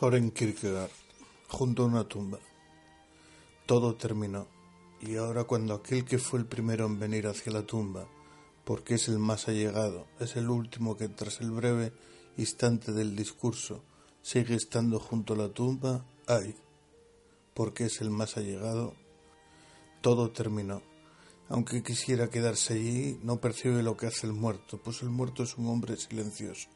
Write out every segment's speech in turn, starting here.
Soren Kierkegaard, junto a una tumba. Todo terminó, y ahora cuando aquel que fue el primero en venir hacia la tumba, porque es el más allegado, es el último que tras el breve instante del discurso sigue estando junto a la tumba, ay, porque es el más allegado, todo terminó. Aunque quisiera quedarse allí, no percibe lo que hace el muerto, pues el muerto es un hombre silencioso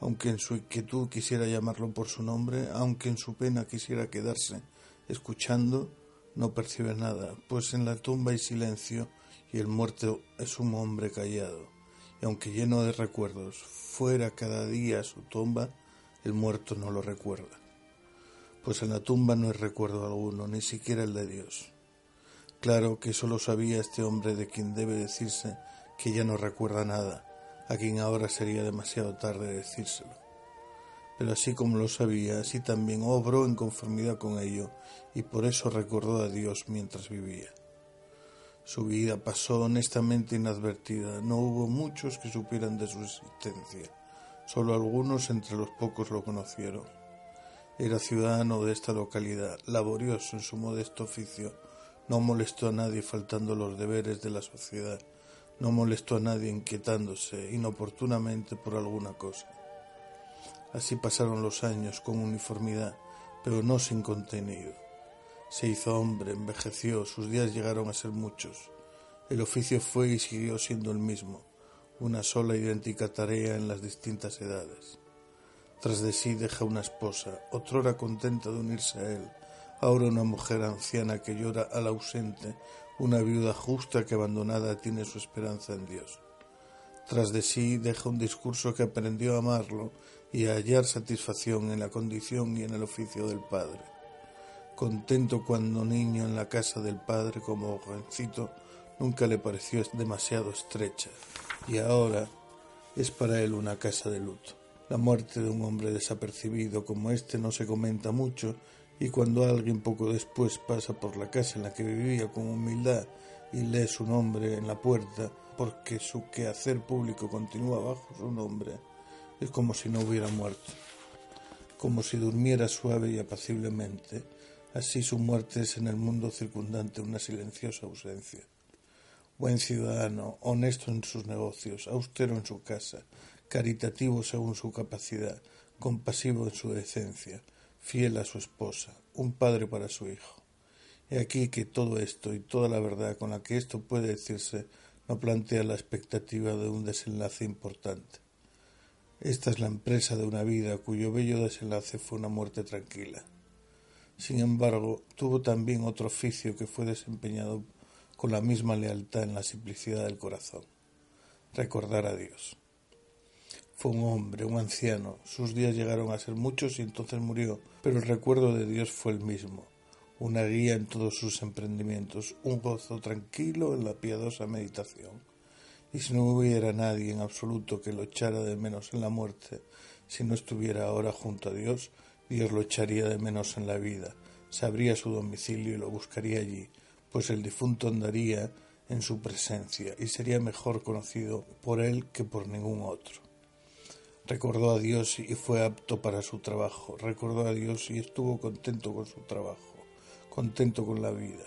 aunque en su inquietud quisiera llamarlo por su nombre, aunque en su pena quisiera quedarse escuchando, no percibe nada, pues en la tumba hay silencio y el muerto es un hombre callado. Y aunque lleno de recuerdos fuera cada día su tumba, el muerto no lo recuerda. Pues en la tumba no hay recuerdo alguno, ni siquiera el de Dios. Claro que solo sabía este hombre de quien debe decirse que ya no recuerda nada, a quien ahora sería demasiado tarde decírselo. Pero así como lo sabía, así también obró en conformidad con ello, y por eso recordó a Dios mientras vivía. Su vida pasó honestamente inadvertida, no hubo muchos que supieran de su existencia, solo algunos entre los pocos lo conocieron. Era ciudadano de esta localidad, laborioso en su modesto oficio, no molestó a nadie faltando los deberes de la sociedad, no molestó a nadie inquietándose inoportunamente por alguna cosa. Así pasaron los años con uniformidad, pero no sin contenido. Se hizo hombre, envejeció, sus días llegaron a ser muchos. El oficio fue y siguió siendo el mismo, una sola idéntica tarea en las distintas edades. Tras de sí deja una esposa, otrora contenta de unirse a él, ahora una mujer anciana que llora al ausente, una viuda justa que abandonada tiene su esperanza en Dios. Tras de sí deja un discurso que aprendió a amarlo y a hallar satisfacción en la condición y en el oficio del Padre. Contento cuando niño en la casa del Padre como jovencito, nunca le pareció demasiado estrecha y ahora es para él una casa de luto. La muerte de un hombre desapercibido como este no se comenta mucho y cuando alguien poco después pasa por la casa en la que vivía con humildad y lee su nombre en la puerta, porque su quehacer público continúa bajo su nombre, es como si no hubiera muerto, como si durmiera suave y apaciblemente, así su muerte es en el mundo circundante una silenciosa ausencia. Buen ciudadano, honesto en sus negocios, austero en su casa, caritativo según su capacidad, compasivo en su decencia, fiel a su esposa, un padre para su hijo. He aquí que todo esto y toda la verdad con la que esto puede decirse no plantea la expectativa de un desenlace importante. Esta es la empresa de una vida cuyo bello desenlace fue una muerte tranquila. Sin embargo, tuvo también otro oficio que fue desempeñado con la misma lealtad en la simplicidad del corazón recordar a Dios. Fue un hombre, un anciano. Sus días llegaron a ser muchos y entonces murió, pero el recuerdo de Dios fue el mismo, una guía en todos sus emprendimientos, un gozo tranquilo en la piadosa meditación. Y si no hubiera nadie en absoluto que lo echara de menos en la muerte, si no estuviera ahora junto a Dios, Dios lo echaría de menos en la vida, sabría su domicilio y lo buscaría allí, pues el difunto andaría en su presencia y sería mejor conocido por él que por ningún otro. Recordó a Dios y fue apto para su trabajo. Recordó a Dios y estuvo contento con su trabajo, contento con la vida.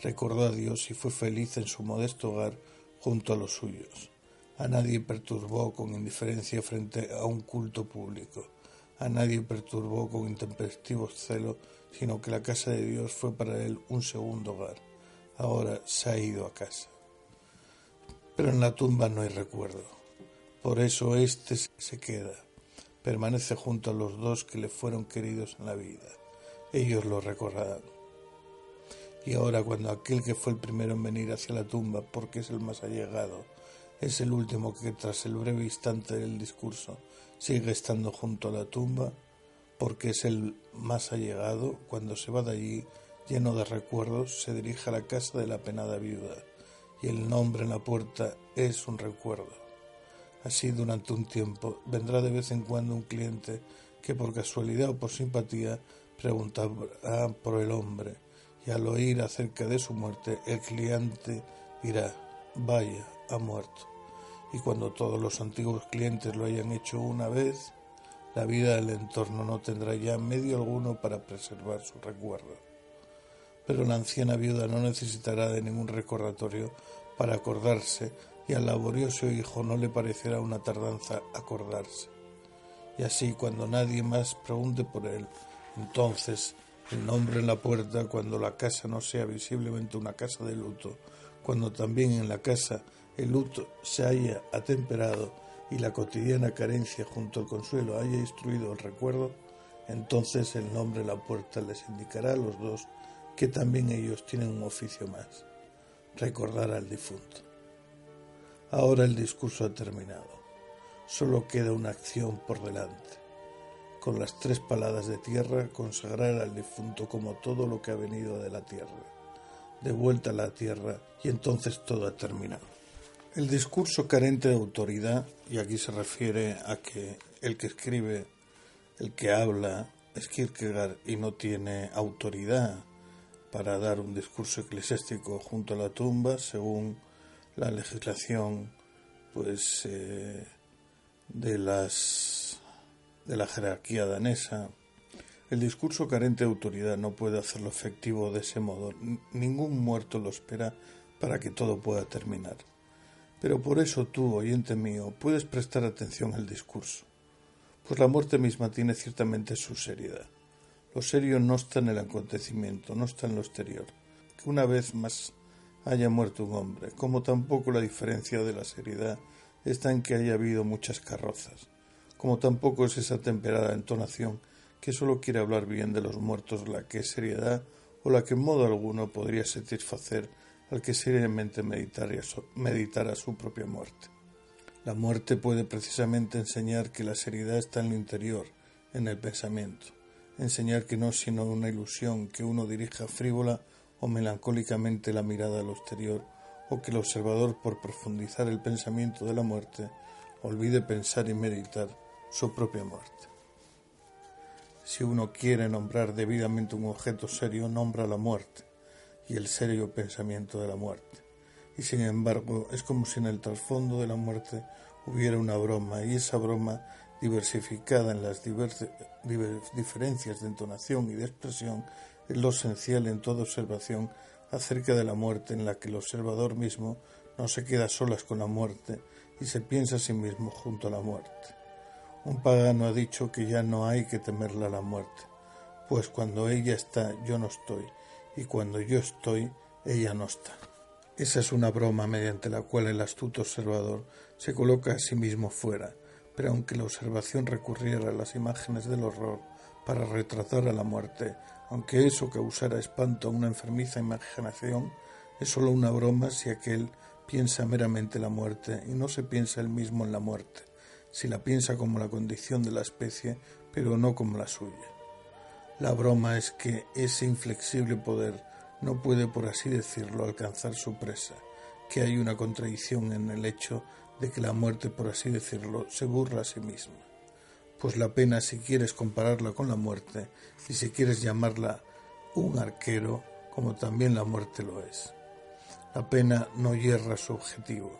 Recordó a Dios y fue feliz en su modesto hogar junto a los suyos. A nadie perturbó con indiferencia frente a un culto público. A nadie perturbó con intempestivos celos, sino que la casa de Dios fue para él un segundo hogar. Ahora se ha ido a casa. Pero en la tumba no hay recuerdo por eso éste se queda, permanece junto a los dos que le fueron queridos en la vida. Ellos lo recordarán. Y ahora cuando aquel que fue el primero en venir hacia la tumba, porque es el más allegado, es el último que tras el breve instante del discurso sigue estando junto a la tumba, porque es el más allegado, cuando se va de allí, lleno de recuerdos, se dirige a la casa de la penada viuda, y el nombre en la puerta es un recuerdo. Así durante un tiempo vendrá de vez en cuando un cliente que por casualidad o por simpatía preguntará por el hombre y al oír acerca de su muerte el cliente dirá vaya, ha muerto. Y cuando todos los antiguos clientes lo hayan hecho una vez, la vida del entorno no tendrá ya medio alguno para preservar su recuerdo. Pero la anciana viuda no necesitará de ningún recordatorio para acordarse y al laborioso hijo no le parecerá una tardanza acordarse. Y así cuando nadie más pregunte por él, entonces el nombre en la puerta, cuando la casa no sea visiblemente una casa de luto, cuando también en la casa el luto se haya atemperado y la cotidiana carencia junto al consuelo haya instruido el recuerdo, entonces el nombre en la puerta les indicará a los dos que también ellos tienen un oficio más, recordar al difunto. Ahora el discurso ha terminado. Solo queda una acción por delante. Con las tres paladas de tierra consagrar al difunto como todo lo que ha venido de la tierra. de vuelta a la tierra y entonces todo ha terminado. El discurso carente de autoridad, y aquí se refiere a que el que escribe, el que habla, es Kierkegaard y no tiene autoridad para dar un discurso eclesiástico junto a la tumba, según la legislación pues eh, de las de la jerarquía danesa el discurso carente de autoridad no puede hacerlo efectivo de ese modo. Ningún muerto lo espera para que todo pueda terminar. Pero por eso tú, oyente mío, puedes prestar atención al discurso, pues la muerte misma tiene ciertamente su seriedad. Lo serio no está en el acontecimiento, no está en lo exterior. Que una vez más haya muerto un hombre, como tampoco la diferencia de la seriedad está en que haya habido muchas carrozas, como tampoco es esa temperada entonación que solo quiere hablar bien de los muertos la que es seriedad o la que en modo alguno podría satisfacer al que seriamente meditara su propia muerte. La muerte puede precisamente enseñar que la seriedad está en lo interior, en el pensamiento, enseñar que no es sino una ilusión que uno dirija frívola o melancólicamente la mirada al exterior, o que el observador, por profundizar el pensamiento de la muerte, olvide pensar y meditar su propia muerte. Si uno quiere nombrar debidamente un objeto serio, nombra la muerte y el serio pensamiento de la muerte. Y sin embargo, es como si en el trasfondo de la muerte hubiera una broma, y esa broma, diversificada en las diferencias de entonación y de expresión, es lo esencial en toda observación acerca de la muerte, en la que el observador mismo no se queda solas con la muerte y se piensa a sí mismo junto a la muerte. Un pagano ha dicho que ya no hay que temerle a la muerte, pues cuando ella está yo no estoy, y cuando yo estoy ella no está. Esa es una broma mediante la cual el astuto observador se coloca a sí mismo fuera, pero aunque la observación recurriera a las imágenes del horror para retratar a la muerte, aunque eso causara espanto a una enfermiza imaginación, es sólo una broma si aquel piensa meramente la muerte y no se piensa él mismo en la muerte si la piensa como la condición de la especie, pero no como la suya. La broma es que ese inflexible poder no puede, por así decirlo, alcanzar su presa, que hay una contradicción en el hecho de que la muerte, por así decirlo, se burla a sí misma. Pues la pena, si quieres compararla con la muerte, y si quieres llamarla un arquero, como también la muerte lo es. La pena no hierra su objetivo,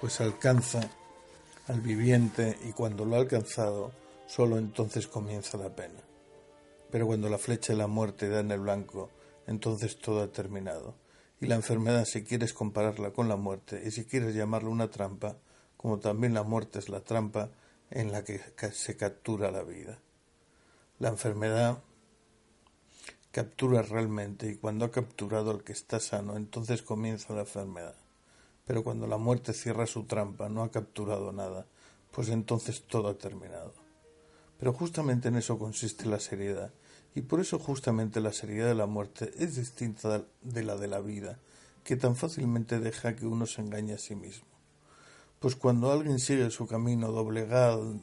pues alcanza al viviente y cuando lo ha alcanzado, solo entonces comienza la pena. Pero cuando la flecha de la muerte da en el blanco, entonces todo ha terminado. Y la enfermedad, si quieres compararla con la muerte y si quieres llamarla una trampa, como también la muerte es la trampa en la que se captura la vida. La enfermedad captura realmente y cuando ha capturado al que está sano, entonces comienza la enfermedad. Pero cuando la muerte cierra su trampa, no ha capturado nada, pues entonces todo ha terminado. Pero justamente en eso consiste la seriedad, y por eso justamente la seriedad de la muerte es distinta de la de la vida, que tan fácilmente deja que uno se engañe a sí mismo. Pues cuando alguien sigue su camino doblegado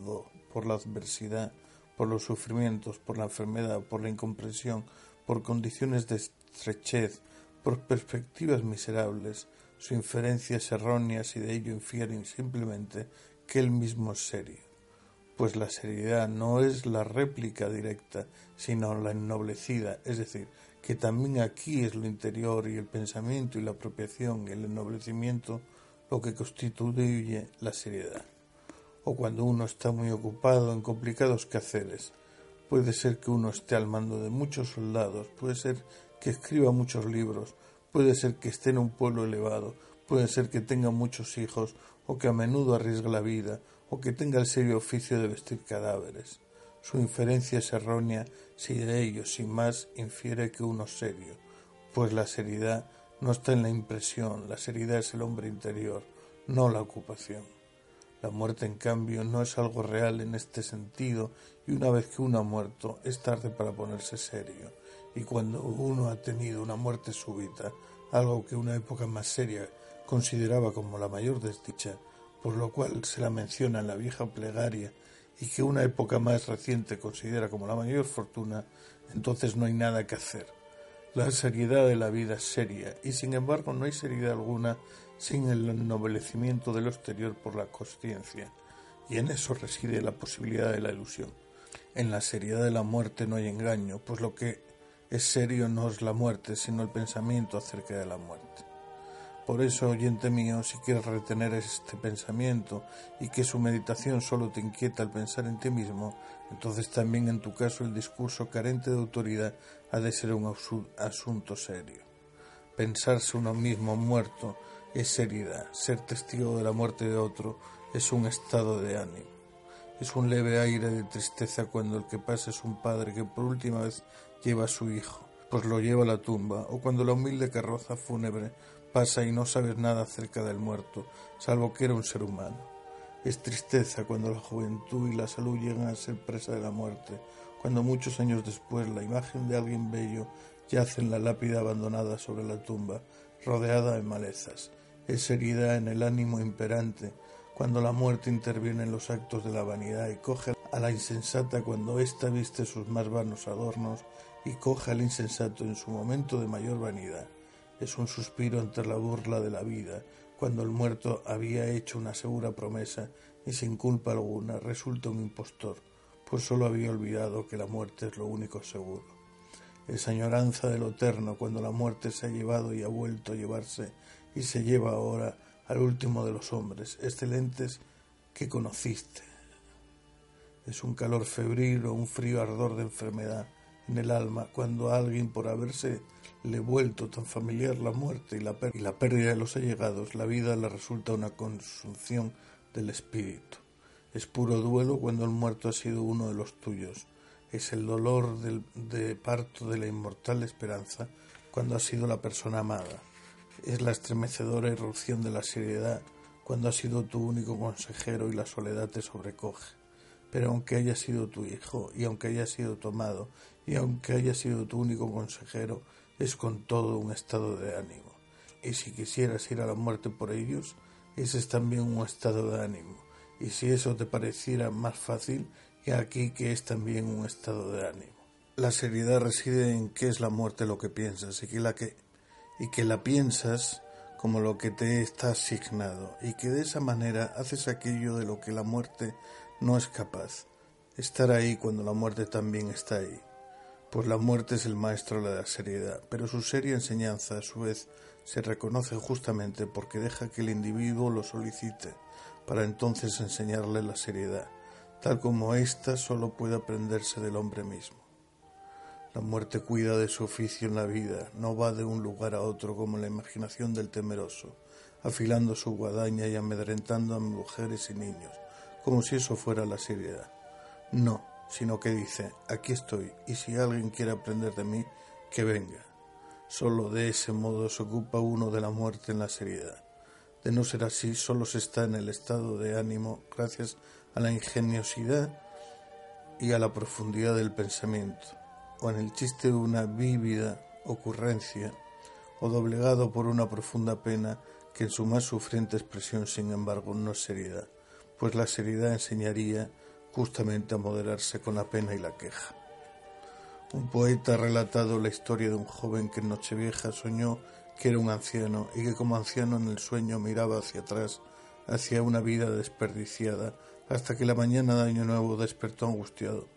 por la adversidad, por los sufrimientos, por la enfermedad, por la incomprensión, por condiciones de estrechez, por perspectivas miserables, su inferencia es errónea y de ello infieren simplemente que él mismo es serio, pues la seriedad no es la réplica directa, sino la ennoblecida, es decir, que también aquí es lo interior y el pensamiento y la apropiación y el ennoblecimiento lo que constituye la seriedad. O cuando uno está muy ocupado en complicados quehaceres, puede ser que uno esté al mando de muchos soldados, puede ser que escriba muchos libros, Puede ser que esté en un pueblo elevado, puede ser que tenga muchos hijos, o que a menudo arriesgue la vida, o que tenga el serio oficio de vestir cadáveres. Su inferencia es errónea si de ello, sin más, infiere que uno serio, pues la seriedad no está en la impresión, la seriedad es el hombre interior, no la ocupación. La muerte, en cambio, no es algo real en este sentido, y una vez que uno ha muerto, es tarde para ponerse serio y cuando uno ha tenido una muerte súbita, algo que una época más seria consideraba como la mayor desdicha, por lo cual se la menciona en la vieja plegaria, y que una época más reciente considera como la mayor fortuna, entonces no hay nada que hacer. La seriedad de la vida es seria, y sin embargo no hay seriedad alguna sin el ennoblecimiento de lo exterior por la conciencia, y en eso reside la posibilidad de la ilusión. En la seriedad de la muerte no hay engaño, pues lo que es serio no es la muerte, sino el pensamiento acerca de la muerte. Por eso, oyente mío, si quieres retener este pensamiento y que su meditación solo te inquieta al pensar en ti mismo, entonces también en tu caso el discurso carente de autoridad ha de ser un asunto serio. Pensarse uno mismo muerto es seriedad, ser testigo de la muerte de otro es un estado de ánimo. Es un leve aire de tristeza cuando el que pasa es un padre que por última vez lleva a su hijo, pues lo lleva a la tumba, o cuando la humilde carroza fúnebre pasa y no sabes nada acerca del muerto, salvo que era un ser humano. Es tristeza cuando la juventud y la salud llegan a ser presa de la muerte, cuando muchos años después la imagen de alguien bello yace en la lápida abandonada sobre la tumba, rodeada de malezas. Es herida en el ánimo imperante, cuando la muerte interviene en los actos de la vanidad y coge a la insensata cuando ésta viste sus más vanos adornos y coge al insensato en su momento de mayor vanidad. Es un suspiro entre la burla de la vida, cuando el muerto había hecho una segura promesa y sin culpa alguna resulta un impostor, pues sólo había olvidado que la muerte es lo único seguro. Es añoranza de lo eterno cuando la muerte se ha llevado y ha vuelto a llevarse y se lleva ahora al último de los hombres, excelentes que conociste. Es un calor febril o un frío ardor de enfermedad en el alma cuando a alguien por haberse le vuelto tan familiar la muerte y la, pérdida de los allegados, la vida le resulta una consunción del espíritu. Es puro duelo cuando el muerto ha sido uno de los tuyos. Es el dolor del, de parto de la inmortal esperanza cuando ha sido la persona amada es la estremecedora irrupción de la seriedad cuando ha sido tu único consejero y la soledad te sobrecoge. Pero aunque haya sido tu hijo, y aunque haya sido tomado, y aunque haya sido tu único consejero, es con todo un estado de ánimo. Y si quisieras ir a la muerte por ellos, ese es también un estado de ánimo. Y si eso te pareciera más fácil, y aquí que es también un estado de ánimo. La seriedad reside en qué es la muerte lo que piensas y que la que y que la piensas como lo que te está asignado y que de esa manera haces aquello de lo que la muerte no es capaz, estar ahí cuando la muerte también está ahí. Pues la muerte es el maestro de la seriedad, pero su seria enseñanza a su vez se reconoce justamente porque deja que el individuo lo solicite, para entonces enseñarle la seriedad, tal como ésta solo puede aprenderse del hombre mismo. La muerte cuida de su oficio en la vida, no va de un lugar a otro como la imaginación del temeroso, afilando su guadaña y amedrentando a mujeres y niños, como si eso fuera la seriedad. No, sino que dice, aquí estoy, y si alguien quiere aprender de mí, que venga. Solo de ese modo se ocupa uno de la muerte en la seriedad. De no ser así, solo se está en el estado de ánimo gracias a la ingeniosidad y a la profundidad del pensamiento o en el chiste de una vívida ocurrencia, o doblegado por una profunda pena que en su más sufriente expresión, sin embargo, no es seriedad, pues la seriedad enseñaría justamente a moderarse con la pena y la queja. Un poeta ha relatado la historia de un joven que en Nochevieja soñó que era un anciano y que como anciano en el sueño miraba hacia atrás, hacia una vida desperdiciada, hasta que la mañana de Año Nuevo despertó angustiado,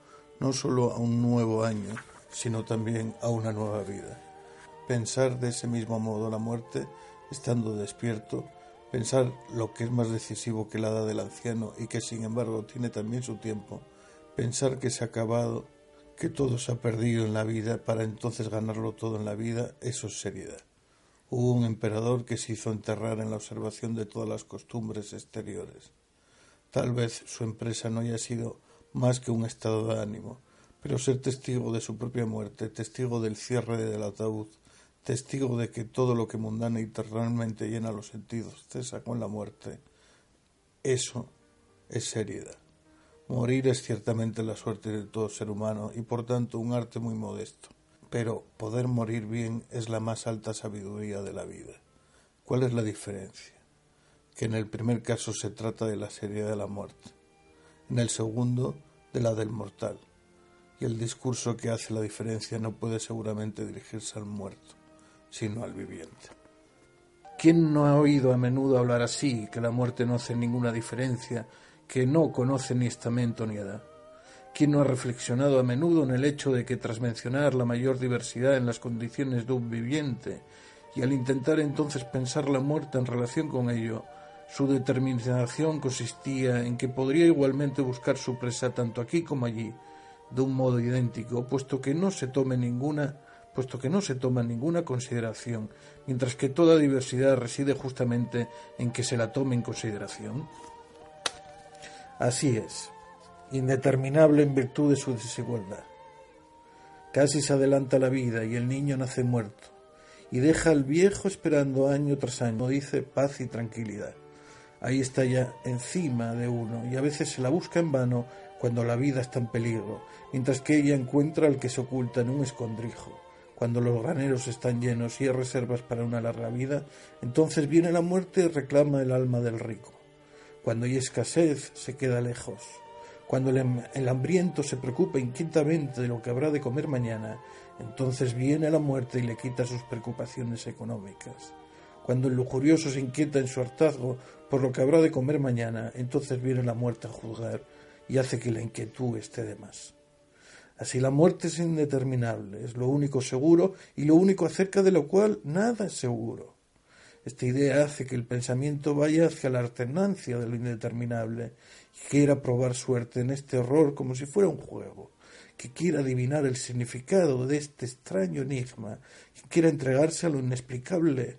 no solo a un nuevo año, sino también a una nueva vida. Pensar de ese mismo modo la muerte, estando despierto, pensar lo que es más decisivo que la edad del anciano y que sin embargo tiene también su tiempo, pensar que se ha acabado, que todo se ha perdido en la vida para entonces ganarlo todo en la vida, eso es seriedad. Hubo un emperador que se hizo enterrar en la observación de todas las costumbres exteriores. Tal vez su empresa no haya sido más que un estado de ánimo, pero ser testigo de su propia muerte, testigo del cierre del ataúd, testigo de que todo lo que mundana y terrenalmente llena los sentidos cesa con la muerte, eso es seriedad. Morir es ciertamente la suerte de todo ser humano y por tanto un arte muy modesto, pero poder morir bien es la más alta sabiduría de la vida. ¿Cuál es la diferencia? Que en el primer caso se trata de la seriedad de la muerte, en el segundo de la del mortal y el discurso que hace la diferencia no puede seguramente dirigirse al muerto, sino al viviente. ¿Quién no ha oído a menudo hablar así, que la muerte no hace ninguna diferencia, que no conoce ni estamento ni edad? ¿Quién no ha reflexionado a menudo en el hecho de que tras mencionar la mayor diversidad en las condiciones de un viviente, y al intentar entonces pensar la muerte en relación con ello, su determinación consistía en que podría igualmente buscar su presa tanto aquí como allí, de un modo idéntico, puesto que no se tome ninguna puesto que no se toma ninguna consideración, mientras que toda diversidad reside justamente en que se la tome en consideración. Así es, indeterminable en virtud de su desigualdad. Casi se adelanta la vida y el niño nace muerto, y deja al viejo esperando año tras año, dice paz y tranquilidad. Ahí está ya encima de uno, y a veces se la busca en vano cuando la vida está en peligro, mientras que ella encuentra al que se oculta en un escondrijo. Cuando los graneros están llenos y hay reservas para una larga vida, entonces viene la muerte y reclama el alma del rico. Cuando hay escasez, se queda lejos. Cuando el hambriento se preocupa inquietamente de lo que habrá de comer mañana, entonces viene la muerte y le quita sus preocupaciones económicas. Cuando el lujurioso se inquieta en su hartazgo por lo que habrá de comer mañana, entonces viene la muerte a juzgar y hace que la inquietud esté de más. Así la muerte es indeterminable, es lo único seguro y lo único acerca de lo cual nada es seguro. Esta idea hace que el pensamiento vaya hacia la alternancia de lo indeterminable y quiera probar suerte en este horror como si fuera un juego, que quiera adivinar el significado de este extraño enigma, que quiera entregarse a lo inexplicable,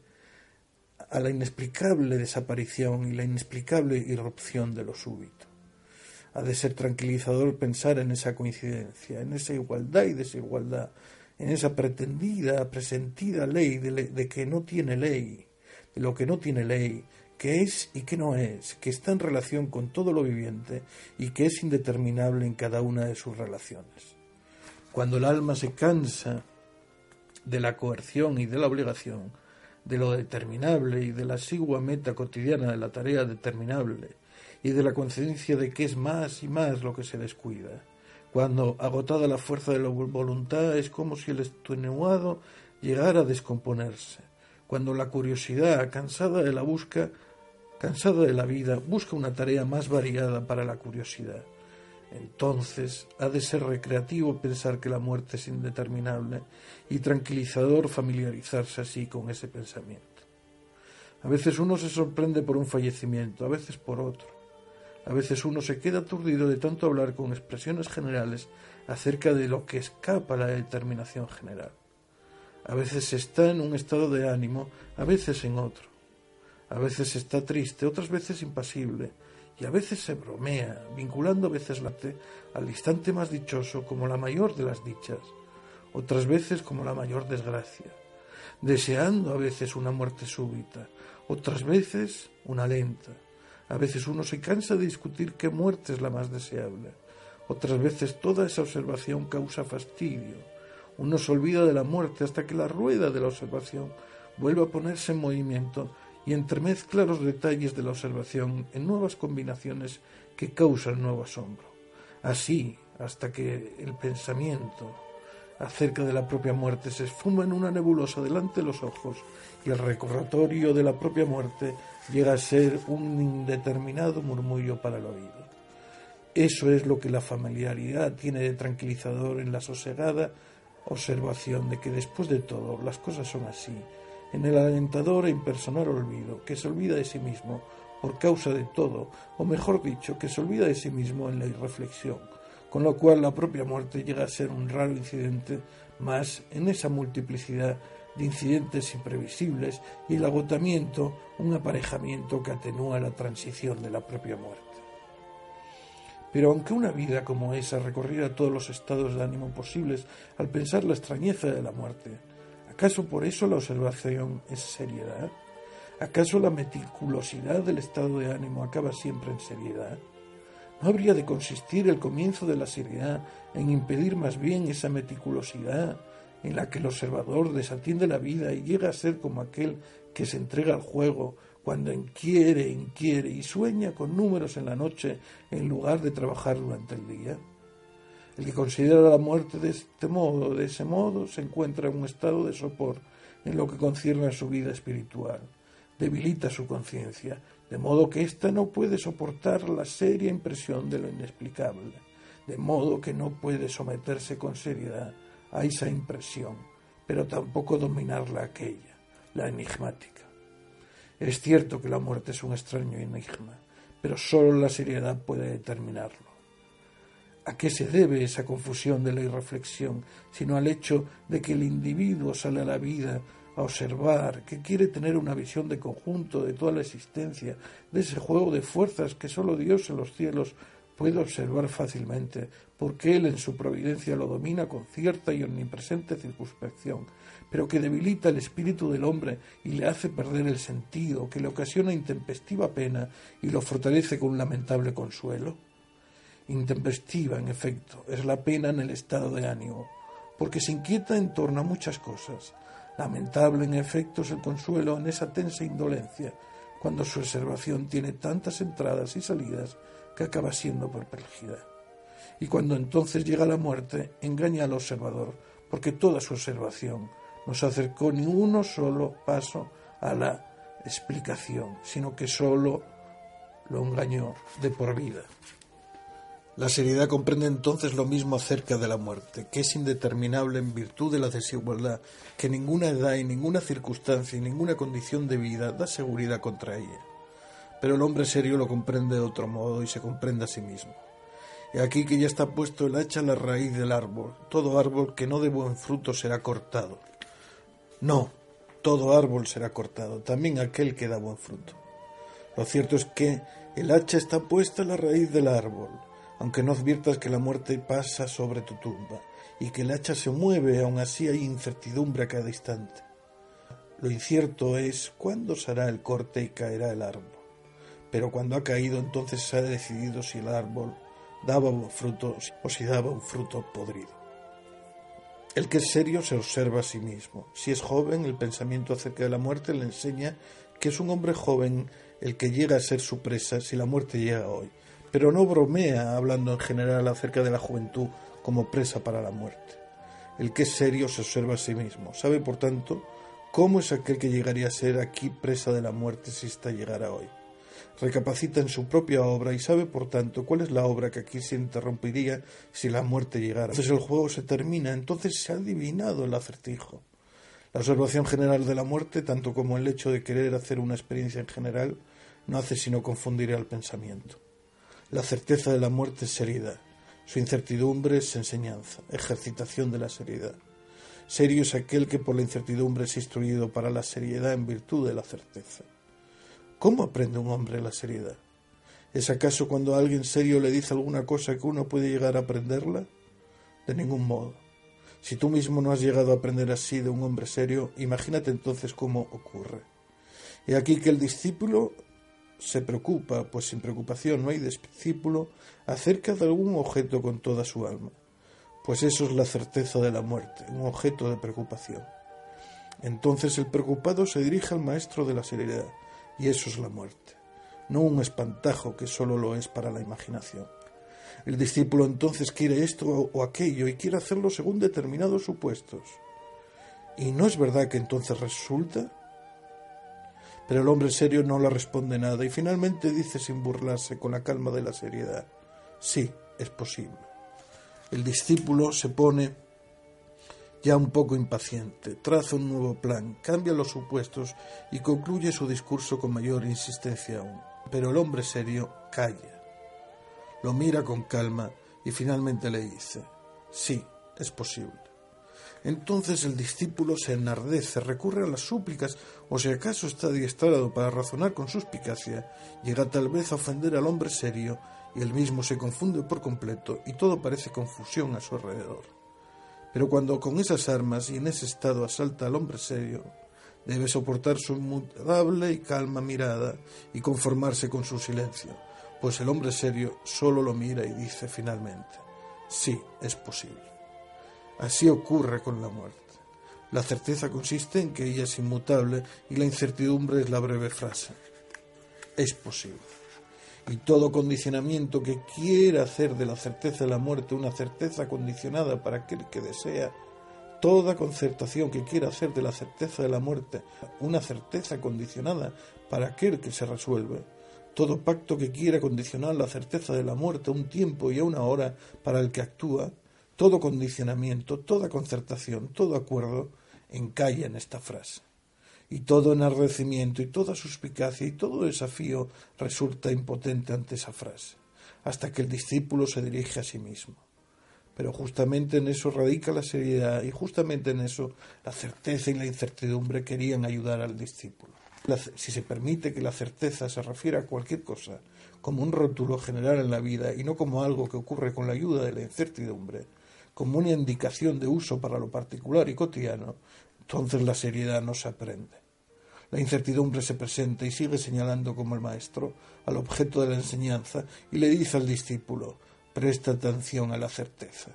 a la inexplicable desaparición y la inexplicable irrupción de lo súbito. Ha de ser tranquilizador pensar en esa coincidencia, en esa igualdad y desigualdad, en esa pretendida, presentida ley de, que no tiene ley, de lo que no tiene ley, que es y que no es, que está en relación con todo lo viviente y que es indeterminable en cada una de sus relaciones. Cuando el alma se cansa de la coerción y de la obligación, de lo determinable y de la asigua meta cotidiana de la tarea determinable, y de la conciencia de que es más y más lo que se descuida. Cuando, agotada la fuerza de la voluntad, es como si el extenuado llegara a descomponerse. Cuando la curiosidad, cansada de la busca, cansada de la vida, busca una tarea más variada para la curiosidad. Entonces ha de ser recreativo pensar que la muerte es indeterminable y tranquilizador familiarizarse así con ese pensamiento. A veces uno se sorprende por un fallecimiento, a veces por otro. A veces uno se queda aturdido de tanto hablar con expresiones generales acerca de lo que escapa a la determinación general. A veces está en un estado de ánimo, a veces en otro. A veces está triste, otras veces impasible, y a veces se bromea, vinculando a veces la al instante más dichoso como la mayor de las dichas, otras veces como la mayor desgracia, deseando a veces una muerte súbita, otras veces una lenta, a veces uno se cansa de discutir qué muerte es la más deseable. Otras veces toda esa observación causa fastidio. Uno se olvida de la muerte hasta que la rueda de la observación vuelve a ponerse en movimiento y entremezcla los detalles de la observación en nuevas combinaciones que causan nuevo asombro. Así, hasta que el pensamiento acerca de la propia muerte se esfuma en una nebulosa delante de los ojos y el recordatorio de la propia muerte llega a ser un indeterminado murmullo para el oído. Eso es lo que la familiaridad tiene de tranquilizador en la sosegada observación de que después de todo las cosas son así, en el alentador e impersonal olvido, que se olvida de sí mismo por causa de todo, o mejor dicho, que se olvida de sí mismo en la irreflexión, con lo cual la propia muerte llega a ser un raro incidente más en esa multiplicidad de incidentes imprevisibles y el agotamiento, un aparejamiento que atenúa la transición de la propia muerte. Pero aunque una vida como esa recorriera todos los estados de ánimo posibles al pensar la extrañeza de la muerte, ¿acaso por eso la observación es seriedad? ¿Acaso la meticulosidad del estado de ánimo acaba siempre en seriedad? ¿No habría de consistir el comienzo de la seriedad en impedir más bien esa meticulosidad en la que el observador desatiende la vida y llega a ser como aquel que se entrega al juego cuando inquiere, inquiere y sueña con números en la noche en lugar de trabajar durante el día? El que considera la muerte de este modo, de ese modo, se encuentra en un estado de sopor en lo que concierne a su vida espiritual. Debilita su conciencia, de modo que ésta no puede soportar la seria impresión de lo inexplicable, de modo que no puede someterse con seriedad a esa impresión, pero tampoco dominarla aquella, la enigmática. Es cierto que la muerte es un extraño enigma, pero sólo la seriedad puede determinarlo. ¿A qué se debe esa confusión de la irreflexión, sino al hecho de que el individuo sale a la vida a observar, que quiere tener una visión de conjunto de toda la existencia, de ese juego de fuerzas que sólo Dios en los cielos puede observar fácilmente, porque Él en su providencia lo domina con cierta y omnipresente circunspección, pero que debilita el espíritu del hombre y le hace perder el sentido, que le ocasiona intempestiva pena y lo fortalece con un lamentable consuelo? Intempestiva, en efecto, es la pena en el estado de ánimo, porque se inquieta en torno a muchas cosas. Lamentable, en efecto, es el consuelo en esa tensa indolencia, cuando su observación tiene tantas entradas y salidas que acaba siendo perplejidad. Y cuando entonces llega la muerte, engaña al observador, porque toda su observación no se acercó ni uno solo paso a la explicación, sino que solo lo engañó de por vida. La seriedad comprende entonces lo mismo acerca de la muerte, que es indeterminable en virtud de la desigualdad, que ninguna edad y ninguna circunstancia y ninguna condición de vida da seguridad contra ella. Pero el hombre serio lo comprende de otro modo y se comprende a sí mismo. Y aquí que ya está puesto el hacha a la raíz del árbol. Todo árbol que no dé buen fruto será cortado. No, todo árbol será cortado, también aquel que da buen fruto. Lo cierto es que el hacha está puesta a la raíz del árbol aunque no adviertas que la muerte pasa sobre tu tumba y que el hacha se mueve, aun así hay incertidumbre a cada instante. Lo incierto es cuándo se hará el corte y caerá el árbol. Pero cuando ha caído, entonces se ha decidido si el árbol daba frutos o si daba un fruto podrido. El que es serio se observa a sí mismo. Si es joven, el pensamiento acerca de la muerte le enseña que es un hombre joven el que llega a ser su presa si la muerte llega hoy pero no bromea hablando en general acerca de la juventud como presa para la muerte. El que es serio se observa a sí mismo, sabe por tanto cómo es aquel que llegaría a ser aquí presa de la muerte si ésta llegara hoy. Recapacita en su propia obra y sabe por tanto cuál es la obra que aquí se interrumpiría si la muerte llegara. Entonces el juego se termina, entonces se ha adivinado el acertijo. La observación general de la muerte, tanto como el hecho de querer hacer una experiencia en general, no hace sino confundir al pensamiento. La certeza de la muerte es seriedad, su incertidumbre es enseñanza, ejercitación de la seriedad. Serio es aquel que por la incertidumbre es instruido para la seriedad en virtud de la certeza. ¿Cómo aprende un hombre la seriedad? ¿Es acaso cuando alguien serio le dice alguna cosa que uno puede llegar a aprenderla? De ningún modo. Si tú mismo no has llegado a aprender así de un hombre serio, imagínate entonces cómo ocurre. Y aquí que el discípulo se preocupa, pues sin preocupación no hay discípulo, acerca de algún objeto con toda su alma, pues eso es la certeza de la muerte, un objeto de preocupación. Entonces el preocupado se dirige al maestro de la seriedad, y eso es la muerte, no un espantajo que solo lo es para la imaginación. El discípulo entonces quiere esto o aquello y quiere hacerlo según determinados supuestos. ¿Y no es verdad que entonces resulta? Pero el hombre serio no le responde nada y finalmente dice sin burlarse, con la calma de la seriedad, sí, es posible. El discípulo se pone ya un poco impaciente, traza un nuevo plan, cambia los supuestos y concluye su discurso con mayor insistencia aún. Pero el hombre serio calla, lo mira con calma y finalmente le dice, sí, es posible. Entonces el discípulo se enardece, recurre a las súplicas, o si acaso está adiestrado para razonar con suspicacia, llega tal vez a ofender al hombre serio, y él mismo se confunde por completo, y todo parece confusión a su alrededor. Pero cuando con esas armas y en ese estado asalta al hombre serio, debe soportar su inmutable y calma mirada y conformarse con su silencio, pues el hombre serio solo lo mira y dice finalmente, sí, es posible. Así ocurre con la muerte. La certeza consiste en que ella es inmutable y la incertidumbre es la breve frase. Es posible. Y todo condicionamiento que quiera hacer de la certeza de la muerte una certeza condicionada para aquel que desea, toda concertación que quiera hacer de la certeza de la muerte una certeza condicionada para aquel que se resuelve, todo pacto que quiera condicionar la certeza de la muerte a un tiempo y a una hora para el que actúa, todo condicionamiento, toda concertación, todo acuerdo, encalla en esta frase. Y todo enardecimiento y toda suspicacia y todo desafío resulta impotente ante esa frase, hasta que el discípulo se dirige a sí mismo. Pero justamente en eso radica la seriedad y justamente en eso la certeza y la incertidumbre querían ayudar al discípulo si se permite que la certeza se refiera a cualquier cosa como un rótulo general en la vida y no como algo que ocurre con la ayuda de la incertidumbre, como una indicación de uso para lo particular y cotidiano, entonces la seriedad no se aprende. La incertidumbre se presenta y sigue señalando como el maestro al objeto de la enseñanza y le dice al discípulo, presta atención a la certeza.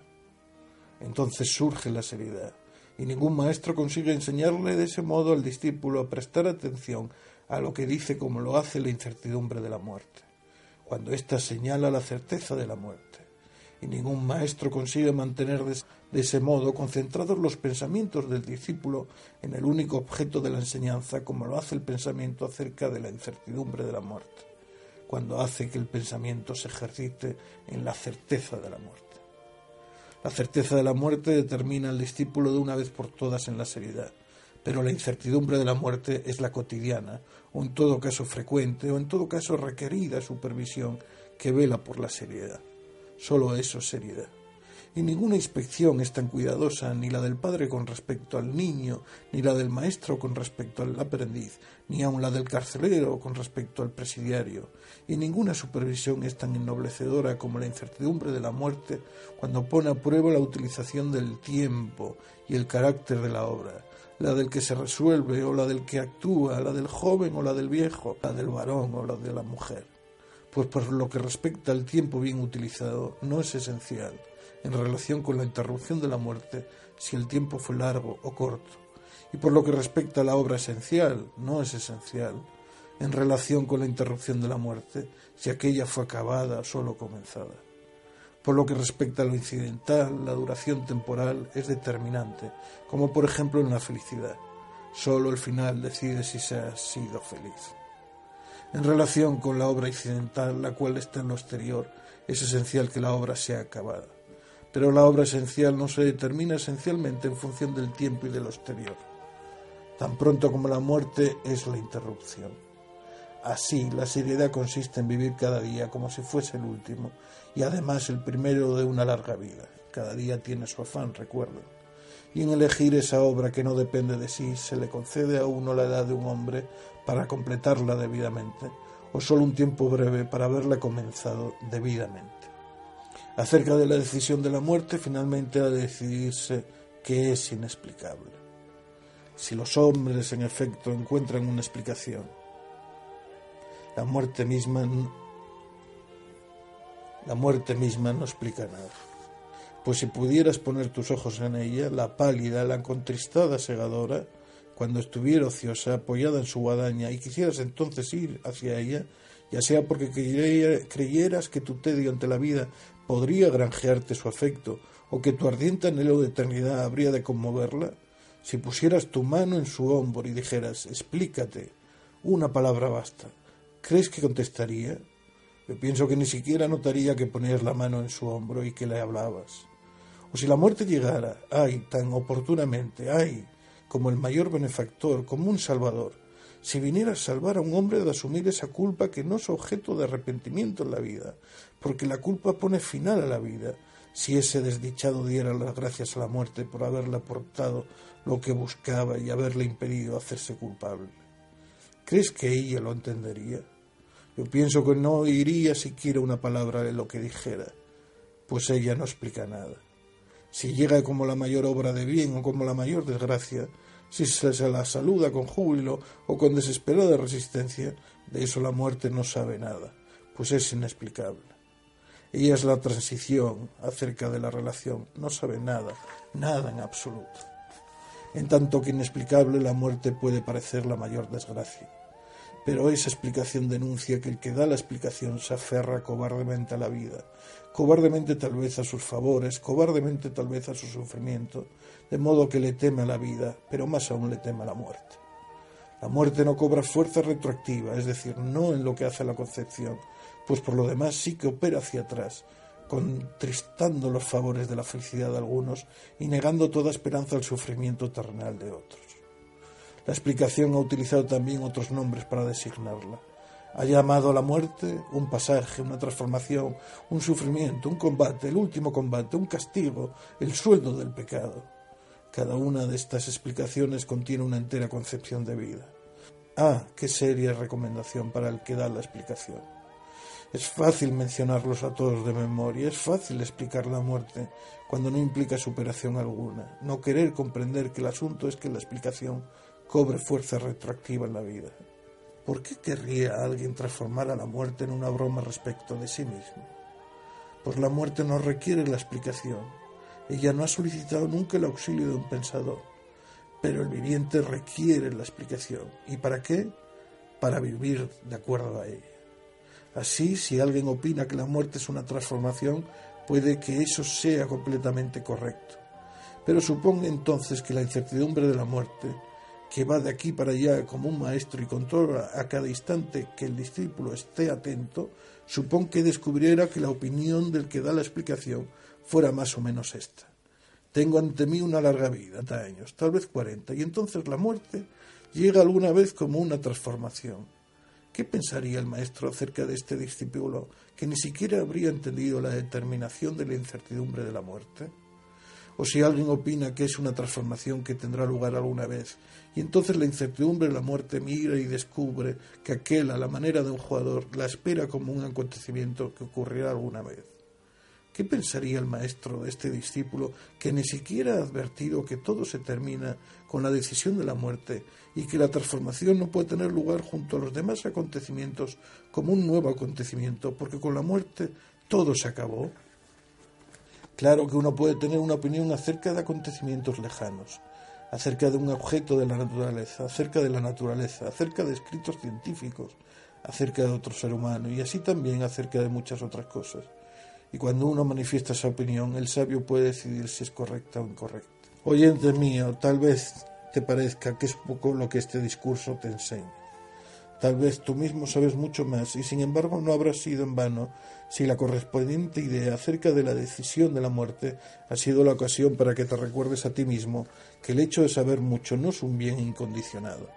Entonces surge la seriedad y ningún maestro consigue enseñarle de ese modo al discípulo a prestar atención a lo que dice como lo hace la incertidumbre de la muerte, cuando ésta señala la certeza de la muerte. Y ningún maestro consigue mantener de ese modo concentrados los pensamientos del discípulo en el único objeto de la enseñanza como lo hace el pensamiento acerca de la incertidumbre de la muerte, cuando hace que el pensamiento se ejercite en la certeza de la muerte. La certeza de la muerte determina al discípulo de una vez por todas en la seriedad, pero la incertidumbre de la muerte es la cotidiana, o en todo caso frecuente, o en todo caso requerida supervisión que vela por la seriedad. Solo eso es seriedad. Y ninguna inspección es tan cuidadosa, ni la del padre con respecto al niño, ni la del maestro con respecto al aprendiz, ni aun la del carcelero con respecto al presidiario, y ninguna supervisión es tan ennoblecedora como la incertidumbre de la muerte cuando pone a prueba la utilización del tiempo y el carácter de la obra, la del que se resuelve o la del que actúa, la del joven o la del viejo, la del varón o la de la mujer. Pues por lo que respecta al tiempo bien utilizado, no es esencial en relación con la interrupción de la muerte si el tiempo fue largo o corto. Y por lo que respecta a la obra esencial, no es esencial, en relación con la interrupción de la muerte, si aquella fue acabada o solo comenzada. Por lo que respecta a lo incidental, la duración temporal es determinante, como por ejemplo en la felicidad. Solo el final decide si se ha sido feliz. En relación con la obra incidental, la cual está en lo exterior, es esencial que la obra sea acabada pero la obra esencial no se determina esencialmente en función del tiempo y de lo exterior. Tan pronto como la muerte es la interrupción. Así, la seriedad consiste en vivir cada día como si fuese el último y además el primero de una larga vida. Cada día tiene su afán, recuerden. Y en elegir esa obra que no depende de sí, se le concede a uno la edad de un hombre para completarla debidamente, o solo un tiempo breve para haberla comenzado debidamente. Acerca de la decisión de la muerte, finalmente ha de decidirse que es inexplicable. Si los hombres, en efecto, encuentran una explicación, la muerte misma, la muerte misma no explica nada. Pues si pudieras poner tus ojos en ella, la pálida, la contristada segadora, cuando estuviera ociosa, apoyada en su guadaña, y quisieras entonces ir hacia ella, ya sea porque creyeras que tu tedio ante la vida podría granjearte su afecto, o que tu ardiente anhelo de eternidad habría de conmoverla, si pusieras tu mano en su hombro y dijeras, explícate, una palabra basta, ¿crees que contestaría? Yo pienso que ni siquiera notaría que ponías la mano en su hombro y que le hablabas. O si la muerte llegara, ay, tan oportunamente, ay, como el mayor benefactor, como un salvador, si viniera a salvar a un hombre de asumir esa culpa que no es objeto de arrepentimiento en la vida, porque la culpa pone final a la vida, si ese desdichado diera las gracias a la muerte por haberle aportado lo que buscaba y haberle impedido hacerse culpable. ¿Crees que ella lo entendería? Yo pienso que no oiría siquiera una palabra de lo que dijera, pues ella no explica nada. Si llega como la mayor obra de bien o como la mayor desgracia, si se la saluda con júbilo o con desesperada resistencia, de eso la muerte no sabe nada, pues es inexplicable. Ella es la transición acerca de la relación, no sabe nada, nada en absoluto. En tanto que inexplicable la muerte puede parecer la mayor desgracia. Pero esa explicación denuncia que el que da la explicación se aferra cobardemente a la vida, cobardemente tal vez a sus favores, cobardemente tal vez a su sufrimiento, de modo que le teme a la vida, pero más aún le teme a la muerte. La muerte no cobra fuerza retroactiva, es decir, no en lo que hace la concepción, pues por lo demás sí que opera hacia atrás, contristando los favores de la felicidad de algunos y negando toda esperanza al sufrimiento terrenal de otros. La explicación ha utilizado también otros nombres para designarla. Ha llamado a la muerte un pasaje, una transformación, un sufrimiento, un combate, el último combate, un castigo, el sueldo del pecado. Cada una de estas explicaciones contiene una entera concepción de vida. Ah, qué seria recomendación para el que da la explicación. Es fácil mencionarlos a todos de memoria, es fácil explicar la muerte cuando no implica superación alguna, no querer comprender que el asunto es que la explicación cobre fuerza retroactiva en la vida. ¿Por qué querría alguien transformar a la muerte en una broma respecto de sí mismo? Pues la muerte no requiere la explicación. Ella no ha solicitado nunca el auxilio de un pensador, pero el viviente requiere la explicación. ¿Y para qué? Para vivir de acuerdo a ella. Así, si alguien opina que la muerte es una transformación, puede que eso sea completamente correcto. Pero suponga entonces que la incertidumbre de la muerte, que va de aquí para allá como un maestro y controla a cada instante que el discípulo esté atento, supone que descubriera que la opinión del que da la explicación fuera más o menos esta. Tengo ante mí una larga vida, de años, tal vez cuarenta, y entonces la muerte llega alguna vez como una transformación ¿Qué pensaría el maestro acerca de este discípulo que ni siquiera habría entendido la determinación de la incertidumbre de la muerte? O si alguien opina que es una transformación que tendrá lugar alguna vez, y entonces la incertidumbre la muerte mira y descubre que aquel, a la manera de un jugador, la espera como un acontecimiento que ocurrirá alguna vez. ¿Qué pensaría el maestro de este discípulo que ni siquiera ha advertido que todo se termina con la decisión de la muerte y que la transformación no puede tener lugar junto a los demás acontecimientos como un nuevo acontecimiento, porque con la muerte todo se acabó? Claro que uno puede tener una opinión acerca de acontecimientos lejanos, acerca de un objeto de la naturaleza, acerca de la naturaleza, acerca de escritos científicos, acerca de otro ser humano y así también acerca de muchas otras cosas y cuando uno manifiesta esa opinión, el sabio puede decidir si es correcta o incorrecta. Oyente mío, tal vez te parezca que es poco lo que este discurso te enseña. Tal vez tú mismo sabes mucho más y sin embargo no habrá sido en vano si la correspondiente idea acerca de la decisión de la muerte ha sido la ocasión para que te recuerdes a ti mismo que el hecho de saber mucho no es un bien incondicionado.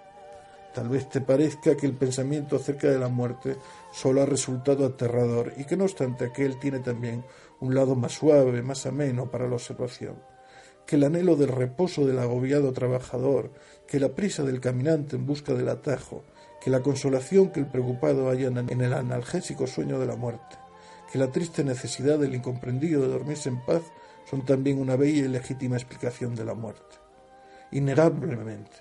Tal vez te parezca que el pensamiento acerca de la muerte solo ha resultado aterrador y que no obstante aquel tiene también un lado más suave, más ameno para la observación. Que el anhelo del reposo del agobiado trabajador, que la prisa del caminante en busca del atajo, que la consolación que el preocupado halla en el analgésico sueño de la muerte, que la triste necesidad del incomprendido de dormirse en paz son también una bella y legítima explicación de la muerte. Innegablemente,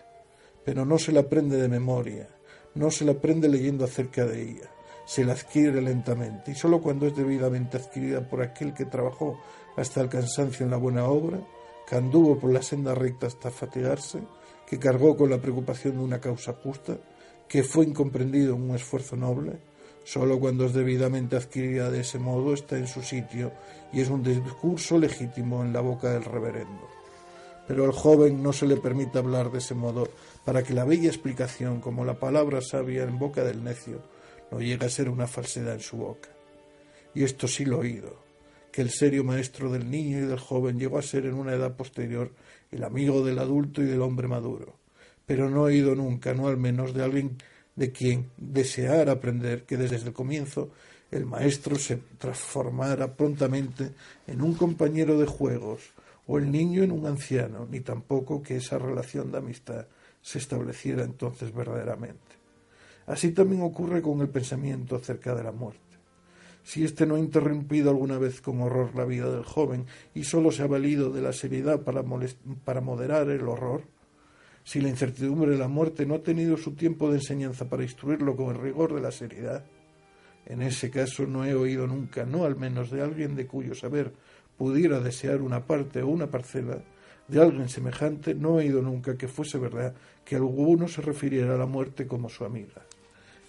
pero no se la aprende de memoria, no se la aprende leyendo acerca de ella, se la adquiere lentamente y sólo cuando es debidamente adquirida por aquel que trabajó hasta el cansancio en la buena obra, que anduvo por la senda recta hasta fatigarse, que cargó con la preocupación de una causa justa, que fue incomprendido en un esfuerzo noble, sólo cuando es debidamente adquirida de ese modo está en su sitio y es un discurso legítimo en la boca del reverendo pero al joven no se le permite hablar de ese modo para que la bella explicación, como la palabra sabia en boca del necio, no llegue a ser una falsedad en su boca. Y esto sí lo he oído, que el serio maestro del niño y del joven llegó a ser en una edad posterior el amigo del adulto y del hombre maduro, pero no he oído nunca, no al menos de alguien de quien desear aprender que desde el comienzo el maestro se transformara prontamente en un compañero de juegos, o el niño en un anciano, ni tampoco que esa relación de amistad se estableciera entonces verdaderamente. Así también ocurre con el pensamiento acerca de la muerte. Si éste no ha interrumpido alguna vez con horror la vida del joven y sólo se ha valido de la seriedad para, para moderar el horror, si la incertidumbre de la muerte no ha tenido su tiempo de enseñanza para instruirlo con el rigor de la seriedad, en ese caso no he oído nunca, no al menos de alguien de cuyo saber pudiera desear una parte o una parcela de alguien semejante, no he oído nunca que fuese verdad que alguno se refiriera a la muerte como su amiga.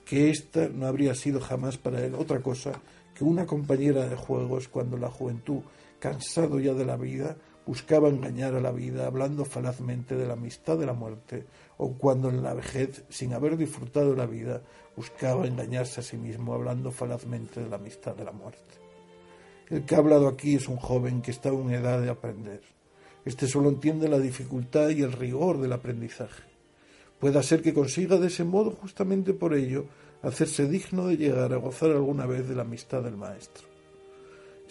que ésta no habría sido jamás para él otra cosa que una compañera de juegos cuando la juventud, cansado ya de la vida, buscaba engañar a la vida hablando falazmente de la amistad de la muerte, o cuando en la vejez, sin haber disfrutado la vida, buscaba engañarse a sí mismo hablando falazmente de la amistad de la muerte. El que ha hablado aquí es un joven que está en edad de aprender. Este solo entiende la dificultad y el rigor del aprendizaje. Pueda ser que consiga de ese modo, justamente por ello, hacerse digno de llegar a gozar alguna vez de la amistad del Maestro.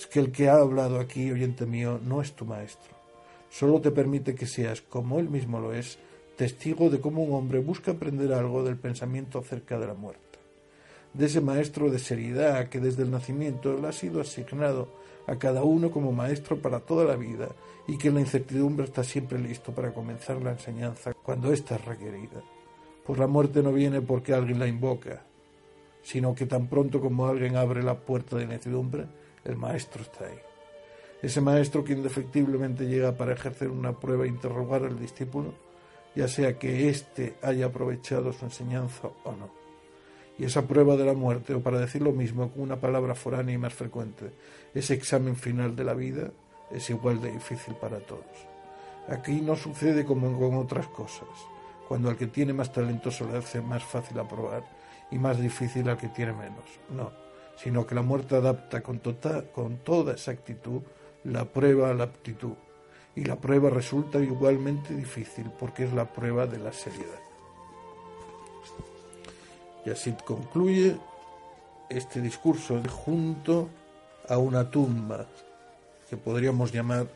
Es que el que ha hablado aquí, oyente mío, no es tu Maestro. Solo te permite que seas, como él mismo lo es, testigo de cómo un hombre busca aprender algo del pensamiento acerca de la muerte de ese maestro de seriedad que desde el nacimiento le ha sido asignado a cada uno como maestro para toda la vida y que en la incertidumbre está siempre listo para comenzar la enseñanza cuando ésta es requerida. Pues la muerte no viene porque alguien la invoca, sino que tan pronto como alguien abre la puerta de la incertidumbre, el maestro está ahí. Ese maestro que indefectiblemente llega para ejercer una prueba e interrogar al discípulo, ya sea que éste haya aprovechado su enseñanza o no. Y esa prueba de la muerte, o para decir lo mismo con una palabra foránea y más frecuente, ese examen final de la vida, es igual de difícil para todos. Aquí no sucede como con otras cosas, cuando al que tiene más talento se le hace más fácil aprobar y más difícil al que tiene menos. No, sino que la muerte adapta con, tota, con toda exactitud la prueba a la aptitud. Y la prueba resulta igualmente difícil porque es la prueba de la seriedad. Y así concluye este discurso junto a una tumba que podríamos llamar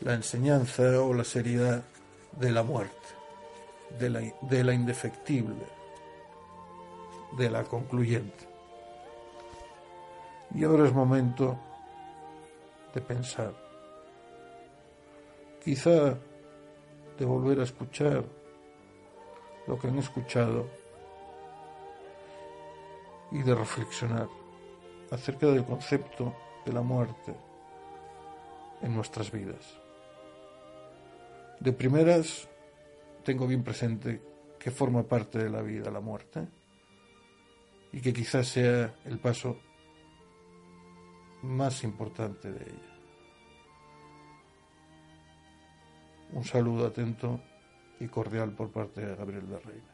la enseñanza o la seriedad de la muerte, de la, de la indefectible, de la concluyente. Y ahora es momento de pensar, quizá de volver a escuchar lo que han escuchado y de reflexionar acerca del concepto de la muerte en nuestras vidas. De primeras, tengo bien presente que forma parte de la vida la muerte y que quizás sea el paso más importante de ella. Un saludo atento y cordial por parte de Gabriel de Reina.